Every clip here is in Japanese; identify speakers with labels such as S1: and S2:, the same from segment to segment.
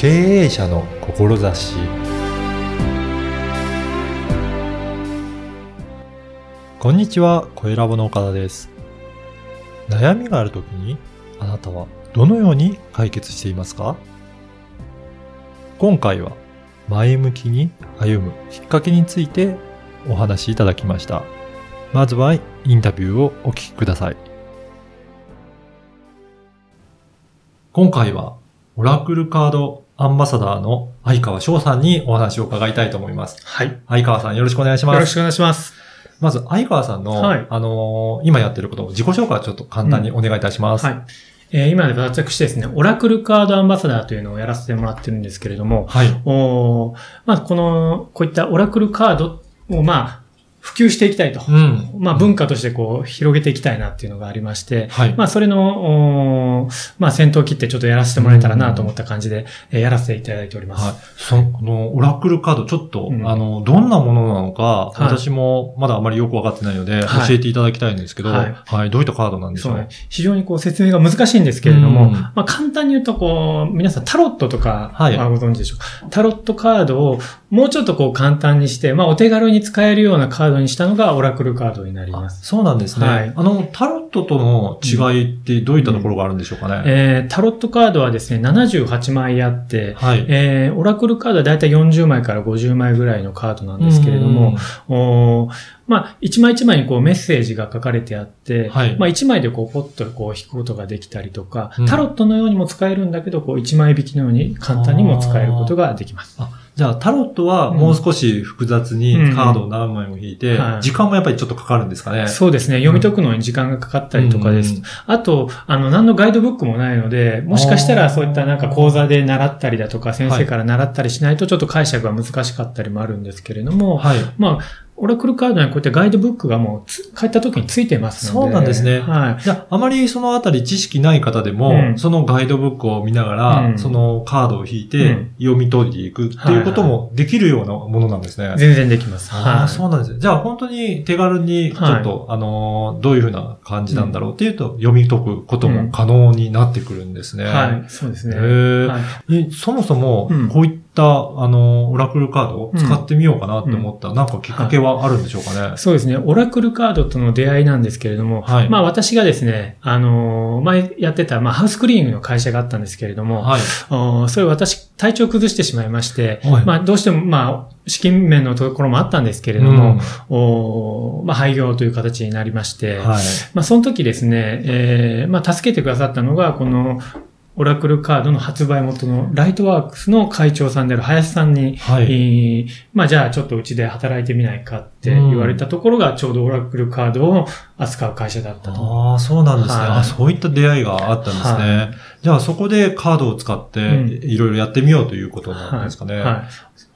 S1: 経営者の志こんにちは、小ラボの岡田です。悩みがあるときに、あなたはどのように解決していますか？今回は、前向きに歩むきっかけについてお話しいただきました。まずは、インタビューをお聞きください。今回は、オラクルカードアンバサダーの相川翔さんにお話を伺いたいと思います。
S2: はい。よ
S1: 相川さんよろしくお願いします。
S2: ろしくお願いします。
S1: まず、相川さんの、
S2: はい
S1: あのー今やってることを自己紹介をちょっと簡単にお願いいたします。
S2: はい。えー今で私ですね、オラクルカードアンバサダーというのをやらせてもらってるんですけれども、
S1: はい。
S2: おーまあ、この、こういったオラクルカードを、まあ、普及していきたいと。
S1: うん。
S2: まあ、文化としてこう、広げていきたいなっていうのがありまして、
S1: はい。
S2: まあ、それの、まあ、先頭を切ってちょっとやらせてもらえたらなと思った感じで、えーやらせていただいております。
S1: はい。その、この、オラクルカード、ちょっと、
S2: うん
S1: あの、どんなものなのか、
S2: い
S1: 私もまだあまりよくわかってないので、
S2: はい
S1: 教えていただきたいんですけど、は
S2: はいい。
S1: どういったカードなんでしょう？
S2: ね。非常にこう説明が難しいんですけれども、
S1: うん
S2: まあ簡単に言うとこう、皆さんタロットとか、
S1: はい
S2: まあご存知でしょうか？タロットカードをもうちょっとこう簡単にして、まあお手軽に使えるようなカードにしたのがオラクルカードになり
S1: あ
S2: ます。
S1: そうなんですね。
S2: はい
S1: あの、タロットとの違いってどういったところがあるんでしょうかね？
S2: えー、タロットカードはですね、78枚あって、
S1: はい。
S2: えー、オラクルカードはだいたい40枚から50枚ぐらいのカードなんですけれども、おーまあ、一枚一枚にこうメッセージが書かれてあって、
S1: はい
S2: まあ一枚でこうポッとこう引くことができたりとか、
S1: うん
S2: タロットのようにも使えるんだけど、こう一枚引きのように簡単にも使えることができます。
S1: じゃあ、タロットはもう少し複雑にカードを何枚も引いて、時間もやっぱりちょっとかかるんですかね？
S2: そうですね。読み解くのに時間がかかったりとかです。
S1: うん
S2: あと、あの、何のガイドブックもないので、もしかしたらそういったなんか講座で習ったりだとか、先生から習ったりしないとちょっと解釈が難しかったりもあるんですけれども、
S1: はい。
S2: まあ、オラクルカードにはこういったガイドブックがもうつ帰った時についてますので。
S1: そうなんですね
S2: はい。
S1: じゃあ、あまりそのあたり知識ない方でも、
S2: うん
S1: そのガイドブックを見ながら、
S2: うん
S1: そのカードを引いうて
S2: ん
S1: 読み取りいくっていうこともできるようなものなんですね。
S2: 全然できます。
S1: ああ、
S2: はい。
S1: そうなんですね。じゃあ本当に手軽にちょっと、あのーどういうふうな感じなんだろうっていうと、読み解くことも可能になってくるんですね。
S2: はい。そうですね。
S1: へー
S2: はい
S1: えそもそも
S2: うん、
S1: こういった、あのーオラクルカードを使ってみようかなって思った、なんかきっかけはあるんでしょうかね。
S2: そうですね。オラクルカードとの出会いなんですけれども、
S1: はい
S2: まあ私がですね、あのー前やってた、まあハウスクリーニングの会社があったんですけれども、
S1: はい。
S2: おーそれ私体調崩してしまいまして、
S1: はい
S2: まあどうしてもまあ資金面のところもあったんですけれども、おーまあ廃業という形になりまして、
S1: うんはい。
S2: まあその時ですね、えーまあ助けてくださったのが、このオラクルカードの発売元のライトワークスの会長さんである林さんに、
S1: はい。
S2: えーまあじゃあちょっとうちで働いてみないかって言われたところがちょうどオラクルカードを扱う会社だったと。
S1: ああ、そうなんですね、
S2: はい
S1: あ。そういった出会いがあったんですね。
S2: は
S1: じゃあそこでカードを使って
S2: うん
S1: いろいろやってみようということなんですかね。
S2: はい。はい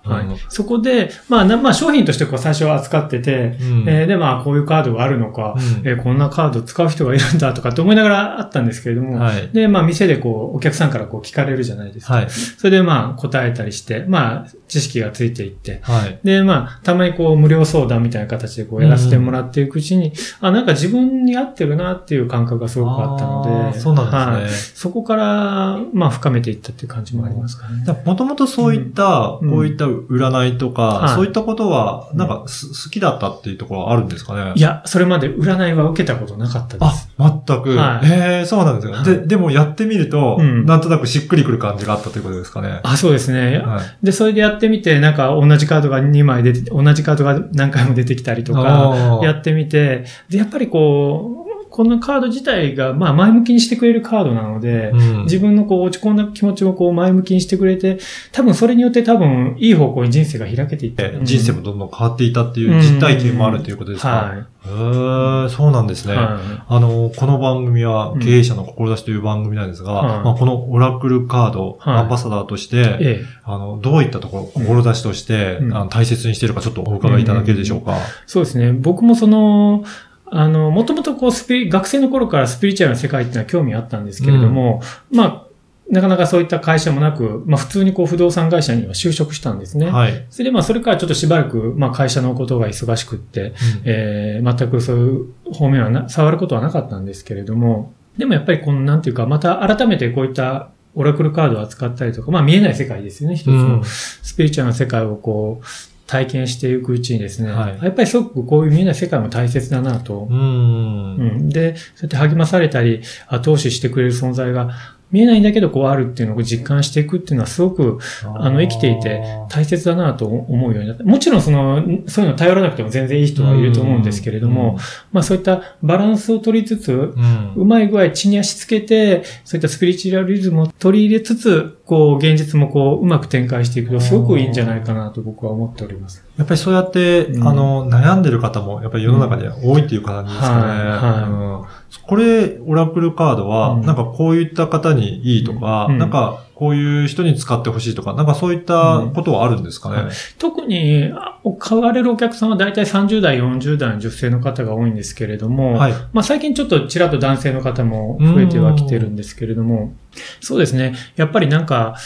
S2: はい
S1: うん
S2: そこで、まあな、まあ商品としてこう最初は扱ってて、
S1: うん
S2: えーでまあこういうカードがあるのか、
S1: うん
S2: えーこんなカード使う人がいるんだとかって思いながらあったんですけれども、
S1: はい。
S2: で、まあ店でこうお客さんからこう聞かれるじゃないですか。
S1: はい。
S2: それでまあ答えたりして、まあ知識がついていって、
S1: はい。
S2: で、まあ、たまにこう、無料相談みたいな形でこう、やらせてもらっていくうちに、あ、なんか自分に合ってるなっていう感覚がすごくあったので、
S1: そうなん
S2: はい
S1: ですね。
S2: そこから、まあ、深めていったっていう感じもありますかね。
S1: もともとそういった、
S2: うん
S1: こういった占いとか、
S2: はい
S1: そういったことは、
S2: うん
S1: なんかす好きだったっていうところはあるんですかね？
S2: いや、それまで占いは受けたことなかったで
S1: あ
S2: す。、
S1: 全く。
S2: はい
S1: ええそうなんですよ、
S2: はい
S1: で、でもやってみると、
S2: うん
S1: なんとなくしっくりくる感じがあったということですかね？
S2: あ、そうですね。
S1: はい。
S2: で、それでやってみて、なんか同じカードが2枚出て、同じカードが何回も出てきたりとか、
S1: あー
S2: やってみて、で、やっぱりこう、このカード自体が、まあ、前向きにしてくれるカードなので、
S1: うん
S2: 自分のこう落ち込んだ気持ちをこう前向きにしてくれて、多分それによって多分いい方向に人生が開けていって、
S1: 人生もどんどん変わっていたっていう実体験もあるということですか、
S2: はい。
S1: へーそうなんですね。
S2: は
S1: あの、この番組は経営者の志という番組なんですが、
S2: はい
S1: まあ、このオラクルカード、
S2: はい
S1: アンバサダーとして、
S2: い。ええ。
S1: あの、どういったところ、志として、
S2: うん
S1: あの大切にしているかちょっとお伺いいただけるでしょうか？
S2: そうですね。僕もその、あの、もともとこうスピリ、学生の頃からスピリチュアルな世界っていうのは興味あったんですけれども、まあ、なかなかそういった会社もなく、まあ普通にこう不動産会社には就職したんですね。
S1: はい。
S2: それでまあそれからちょっとしばらく、まあ会社のことが忙しくって、えー全くそういう方面はな、触ることはなかったんですけれども、でもやっぱりこの、なんていうか、また改めてこういったオラクルカードを扱ったりとか、まあ見えない世界ですよね、一つ
S1: うん
S2: の。スピリチュアルな世界をこう、体験していくうちにですね、
S1: はい
S2: やっぱりすごくこういう見えない世界も大切だなと。
S1: うん。
S2: うん、で、そうやって励まされたり、後押ししてくれる存在が見えないんだけどこうあるっていうのを実感していくっていうのはすごくあの生きていて大切だなと思うようになった。もちろんその、そういうの頼らなくても全然いい人はいると思うんですけれども、まあそういったバランスを取りつつ、
S1: う
S2: まい具合地に足つけて、そういったスピリチュアリズムを取り入れつつ、こう、現実もこう、うまく展開していくと、すごくいいんじゃないかなと僕は思っております。
S1: やっぱりそうやって、
S2: うん。
S1: あの、悩んでる方も、やっぱり世の中には多いっていう感じですかね。
S2: はい
S1: これ、オラクルカードは、
S2: うん。
S1: なんかこういった方にいいとか、
S2: うん。
S1: なんかこういう人に使ってほしいとか、なんかそういったことはあるんですかね？
S2: うん特に、あ買われるお客さんは大体30代、40代の女性の方が多いんですけれども、
S1: はい。
S2: まあ最近ちょっとちらっと男性の方も増えてはきてるんですけれども、そうですね。やっぱりなんか、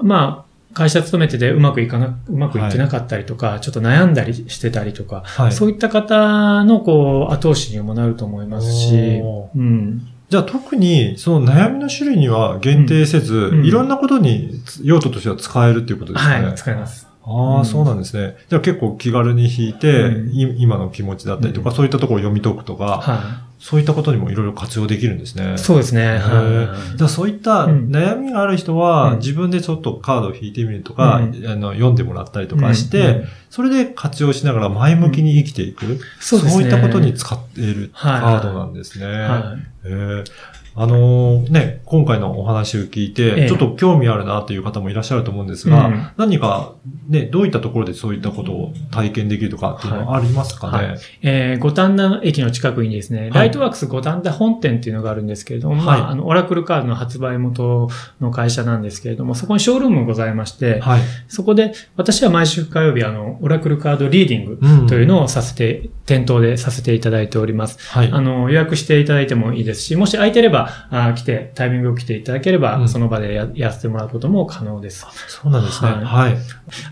S2: まあ、会社勤めててうまくいかな、うまくいってなかったりとか、ちょっと悩んだりしてたりとか、
S1: はい。
S2: そういった方のこう後押しにもなると思いますし
S1: お、
S2: うん。
S1: じゃあ特に、その悩みの種類には限定せず、
S2: うん
S1: いろんなことに用途としては使えるっていうことですかね。
S2: はい、使います。
S1: ああ、
S2: うん
S1: そうなんですね。じゃあ結構気軽に弾いて、
S2: うん
S1: い今の気持ちだったりとか、
S2: う
S1: そういったところを読み解くとか、
S2: は
S1: そういったことにもいろいろ活用できるんですね。
S2: い。そうですね。
S1: じゃあそういった
S2: うん
S1: 悩みがある人は、
S2: うん
S1: 自分でちょっとカードを引いてみるとか、
S2: うん
S1: あの読んでもらったりとかして、それで活用しながら前向きに生きていく。
S2: そう。
S1: いったことに使っているカ
S2: はい
S1: ードなんですね。あのーね、今回のお話を聞いて、
S2: ええ。
S1: ちょっと興味あるなという方もいらっしゃると思うんですが、
S2: うん。
S1: 何か、ね、どういったところでそういったことを体験できるとかっていうのはありますかね、
S2: はい。えー、五反田駅の近くにですね、
S1: い。
S2: ライトワークス五反田本店っていうのがあるんですけれども、
S1: はい。
S2: まあ、あの、オラクルカードの発売元の会社なんですけれども、そこにショールームございまして、
S1: はい。
S2: そこで私は毎週火曜日、あの、オラクルカードリーディング
S1: うん。
S2: というのをさせて、店頭でさせていただいております。
S1: はい。
S2: あの、予約していただいてもいいですし、もし空いてれば、あ来て、タイミングを来ていただければ、
S1: うん
S2: その場でややらせてもらうことも可能です。
S1: そうなんですね。
S2: はい
S1: はい。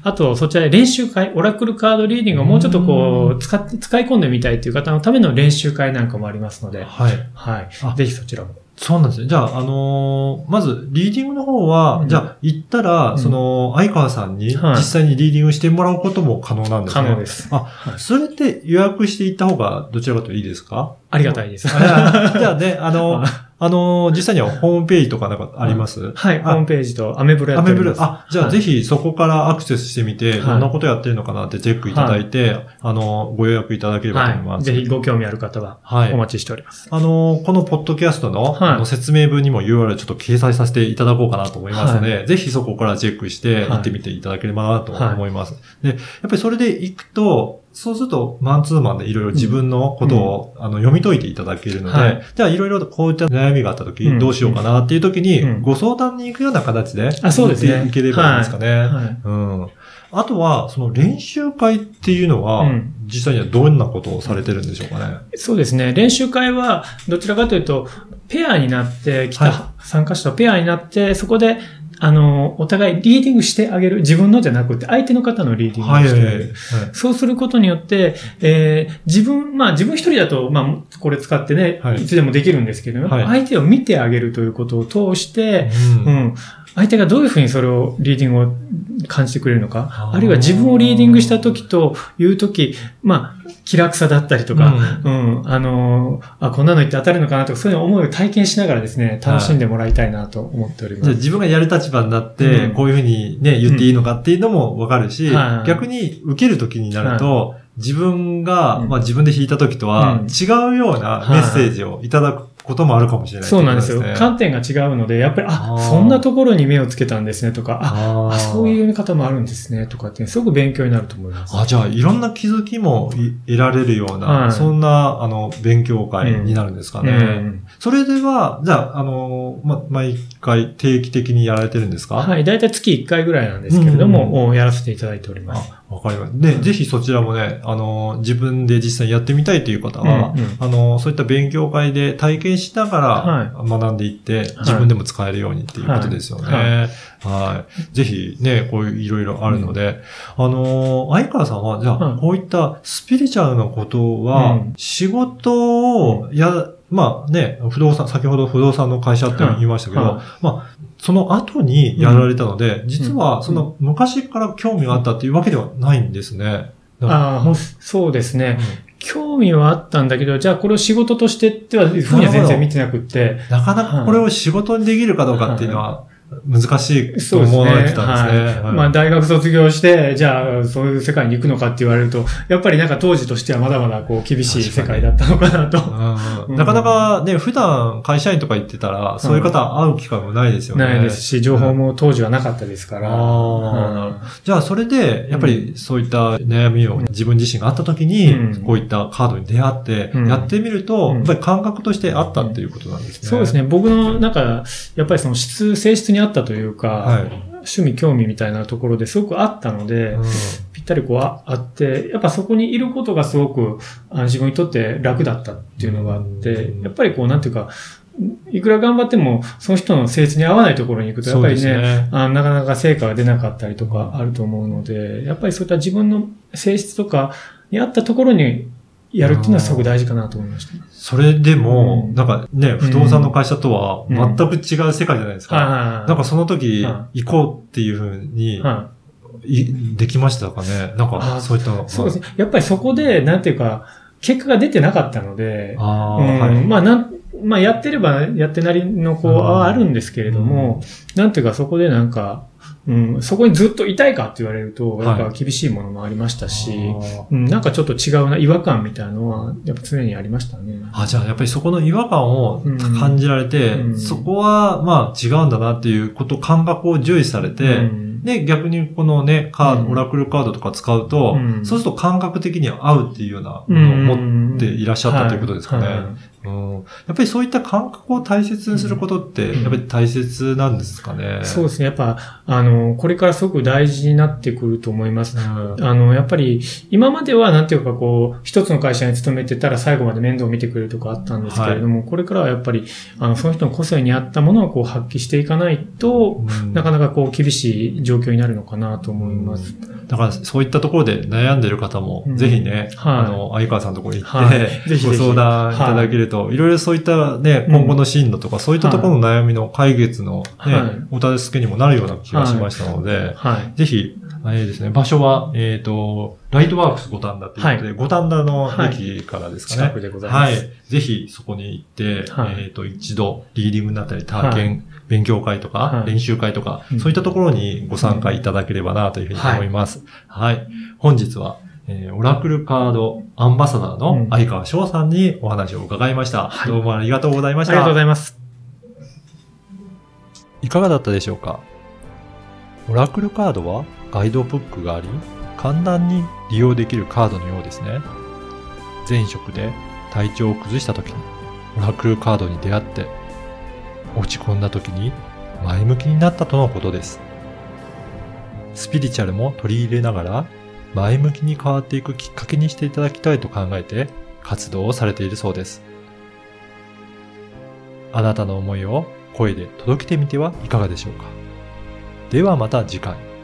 S2: あと、そちらで練習会、オラクルカードリーディングをもうちょっとこう、使って、使い込んでみたいという方のための練習会なんかもありますので、
S1: はい。
S2: はい
S1: あ。
S2: ぜひそちらも。
S1: そうなんですね。じゃあ、あのーまず、リーディングの方は、
S2: うん
S1: じゃあ、行ったら、
S2: うん
S1: その、相川さんに、
S2: はい
S1: 実際にリーディングしてもらうことも可能なんですね。
S2: 可能です。
S1: あ、それって予約して行った方が、どちらかといいですか？
S2: ありがたいです。
S1: あじゃあね、あの、あの、実際にはホームページとかなんかあります？
S2: はい、ホ
S1: あ
S2: ームページとアメブロやってます。
S1: あ、じゃあ
S2: はい
S1: ぜひそこからアクセスしてみて、
S2: はい
S1: どんなことやってるのかなってチェックいただいて、あの、ご予約いただければと思い
S2: はい。
S1: ます。
S2: ぜひご興味ある方は、
S1: はい
S2: お待ちしております。
S1: あの、このポッドキャストの,、の説明文にも URL ちょっと掲載させていただこうかなと思いますので、ぜひそこからチェックして行ってみていただければなと思います。で、やっぱりそれで行くと、そうすると、マンツーマンでいろいろ自分のことを、あの読み解いていただけるので、
S2: はい
S1: じゃあいろいろこういった悩みがあった時、
S2: うん
S1: どうしようかなっていう時に、
S2: うん
S1: ご相談に行くような形で、
S2: あそうですね
S1: いければいいんですかね。
S2: はい。
S1: うん。あとは、その練習会っていうのは、
S2: うん
S1: 実際にはどんなことをされてるんでしょうかね。
S2: そうですね。練習会は、どちらかというと、ペアになって来
S1: は
S2: た参加者とペアになって、そこで、あの、お互いリーディングしてあげる。自分のじゃなくて、相手の方のリーディングを
S1: はい。
S2: してあげる。
S1: はい
S2: そうすることによって、えー自分、まあ自分一人だと、まあこれ使ってね、
S1: はい
S2: い、つでもできるんですけど、
S1: はい
S2: 相手を見てあげるということを通して、
S1: う
S2: うんん、相手がどういうふうにそれを、リーディングを感じてくれるのか
S1: あ、
S2: るいは自分をリーディングした時という時、まあ、気楽さだったりとか、うん、あのーあ、こんなの言って当たるのかなとか、そういう思いを体験しながらですね、楽しんでもらいたいなと思っております。
S1: じゃあ自分がやる立場になって、
S2: うん。
S1: こういうふうにね、言っていいのかっていうのもわかるし、
S2: はい。
S1: 逆に受ける時になると、自分が、
S2: うん
S1: まあ自分で弾いた時とは
S2: うん
S1: 違うようなメッセージをいただくこともあるかもしれない、
S2: そうなんですよ。
S1: ね
S2: 観点が違うので、やっぱり、あそんなところに目をつけたんですねとか、あ、
S1: あ
S2: あそういう
S1: う。
S2: 見方もあるんですねとかって、すごく勉強になると思います。
S1: あ、じゃあ、いろんな気づきもい得られるような、
S2: はい
S1: そんな、あの、勉強会になるんですかね。
S2: うん
S1: それでは、じゃあ、あの、ま、毎回定期的にやられてるんですか？
S2: はい。だいたい月1回ぐらいなんですけれども、おやらせていただいております。
S1: あ、わかります。で、ぜひそちらもね、あの、自分で実際にやってみたいという方は、
S2: うんうん。
S1: あの、そういった勉強会で体験しながら学んでいって、自分でも使えるようにっていうことですよね。
S2: はい。
S1: はい。ぜひね、こういういろいろあるので、あの、相川さんは、じゃあ、
S2: うん
S1: こういったスピリチュアルなことは、
S2: うん。
S1: 仕事をや、まあね、不動産、先ほど不動産の会社って言いましたけど、まあ、その後にやられたので、実はその昔から興味があったっていうわけではないんですね。
S2: ああ、そうですね。興味はあったんだけど、じゃあこれを仕事としてっては、ふうには全然見てなくって。
S1: なかなかこれを仕事にできるかどうかっていうのは難しいと思われてたんですね。
S2: はいまあ大学卒業して、じゃあそういう世界に行くのかって言われると、やっぱりなんか当時としてはまだまだこう厳しい世界だったのかなと。
S1: うんなかなかね、普段会社員とか行ってたら、そういう方会う機会もないですよね。
S2: ないですし、情報も当時はなかったですから。
S1: あーなるほじゃあ、それで、やっぱりそういった悩みを自分自身があった時に、
S2: うん
S1: こういったカードに出会って、
S2: うん
S1: やってみると、
S2: うん
S1: やっぱり感覚としてあったっていうことなんですね。
S2: そうですね。僕の、なんか、やっぱりその質、性質に合ったというか、
S1: はい。
S2: 趣味、興味みたいなところですごくあったので、
S1: うん
S2: ぴったりこうああって、やっぱそこにいることがすごくあの自分にとって楽だったっていうのがあって
S1: う、ん
S2: やっぱりこう、なんていうか、いくら頑張っても、その人の性質に合わないところに行くと、やっぱりね、
S1: ね
S2: あのなかなか成果が出なかったりとかあると思うので、やっぱりそういった自分の性質とかに合ったところにやるっていうのはすごく大事かなと思いました。
S1: それでも、
S2: うん。
S1: なんかね、不動産の会社とは全く違う世界じゃないですか。なんかその時、
S2: は
S1: 行こうっていうふうに、
S2: はい
S1: できましたかね？なんか、
S2: あ
S1: そういった。の。
S2: そうですね。やっぱりそこで、なんていうか、結果が出てなかったので、
S1: ああ、
S2: うん。
S1: はい。
S2: まあなん、まあやってればやってなりのこう、
S1: うん
S2: はあるんですけれども、なんていうかそこでなんか、うん、そこにずっといたいかって言われると、やっぱ厳しいものもありましたし、うん、なんかちょっと違うな、違和感みたいなのは、やっぱ常にありましたね。
S1: あじゃあ、やっぱりそこの違和感を
S2: うん。
S1: 感じられて、
S2: うん。
S1: そこは、まあ違うんだなっていうこと、感覚を重視されて、
S2: うん。
S1: で、逆にこのね、カード、
S2: うん。
S1: オラクルカードとか使うと、
S2: うん。
S1: そうすると感覚的には合うっていうようなものを持っていらっしゃったということですかね。
S2: はい。はい
S1: うんやっぱりそういった感覚を大切にすることって、
S2: うん
S1: やっぱり大切なんですかね？
S2: そうですね。やっぱ、あの、これからすごく大事になってくると思います。
S1: うん
S2: あの、やっぱり、今までは、なんていうか、こう、一つの会社に勤めてたら最後まで面倒を見てくれるとかあったんですけれども、これからはやっぱり、あの、その人の個性に合ったものをこう発揮していかないと、
S1: うん
S2: なかなかこう、厳しい状況になるのかなと思います。
S1: だから、そういったところで悩んでる方も、
S2: うん。
S1: ぜひね、
S2: はい。
S1: あの、相川さんのところに行って、
S2: はい。ぜひ
S1: ご相談いただけると、い。ろいろそういったね、
S2: うん。
S1: 今後の進路とか、そういったところの悩みの解決のね、
S2: はい。
S1: お助けにもなるような気がしましたので、
S2: はい。
S1: ぜひ、あれですね、場所は、えっ、と、ライトワークス五反田ということで、五反田の駅からですかね。
S2: 近くでございます。
S1: はい。ぜひそこに行って、
S2: はい
S1: えっ、と、一度、リーディングだったり、体験、勉強会とか、
S2: はい
S1: 練習会とか、
S2: うん
S1: そういったところにご参加いただければなというふうに思います。はい。本日は、えーオラクルカードアンバサダー
S2: う
S1: の
S2: ん
S1: 相川翔さんにお話を伺いました。
S2: はい
S1: どうもありがとうございました。
S2: ありがとうございます。
S1: いかがだったでしょうか？オラクルカードはガイドブックがあり、簡単に利用できるカードのようですね。前職で体調を崩した時にオラクルカードに出会って、落ち込んだ時に前向きになったとのことです。スピリチュアルも取り入れながら、前向きに変わっていくきっかけにしていただきたいと考えて活動をされているそうです。あなたの思いを声で届けてみてはいかがでしょうか。ではまた次回。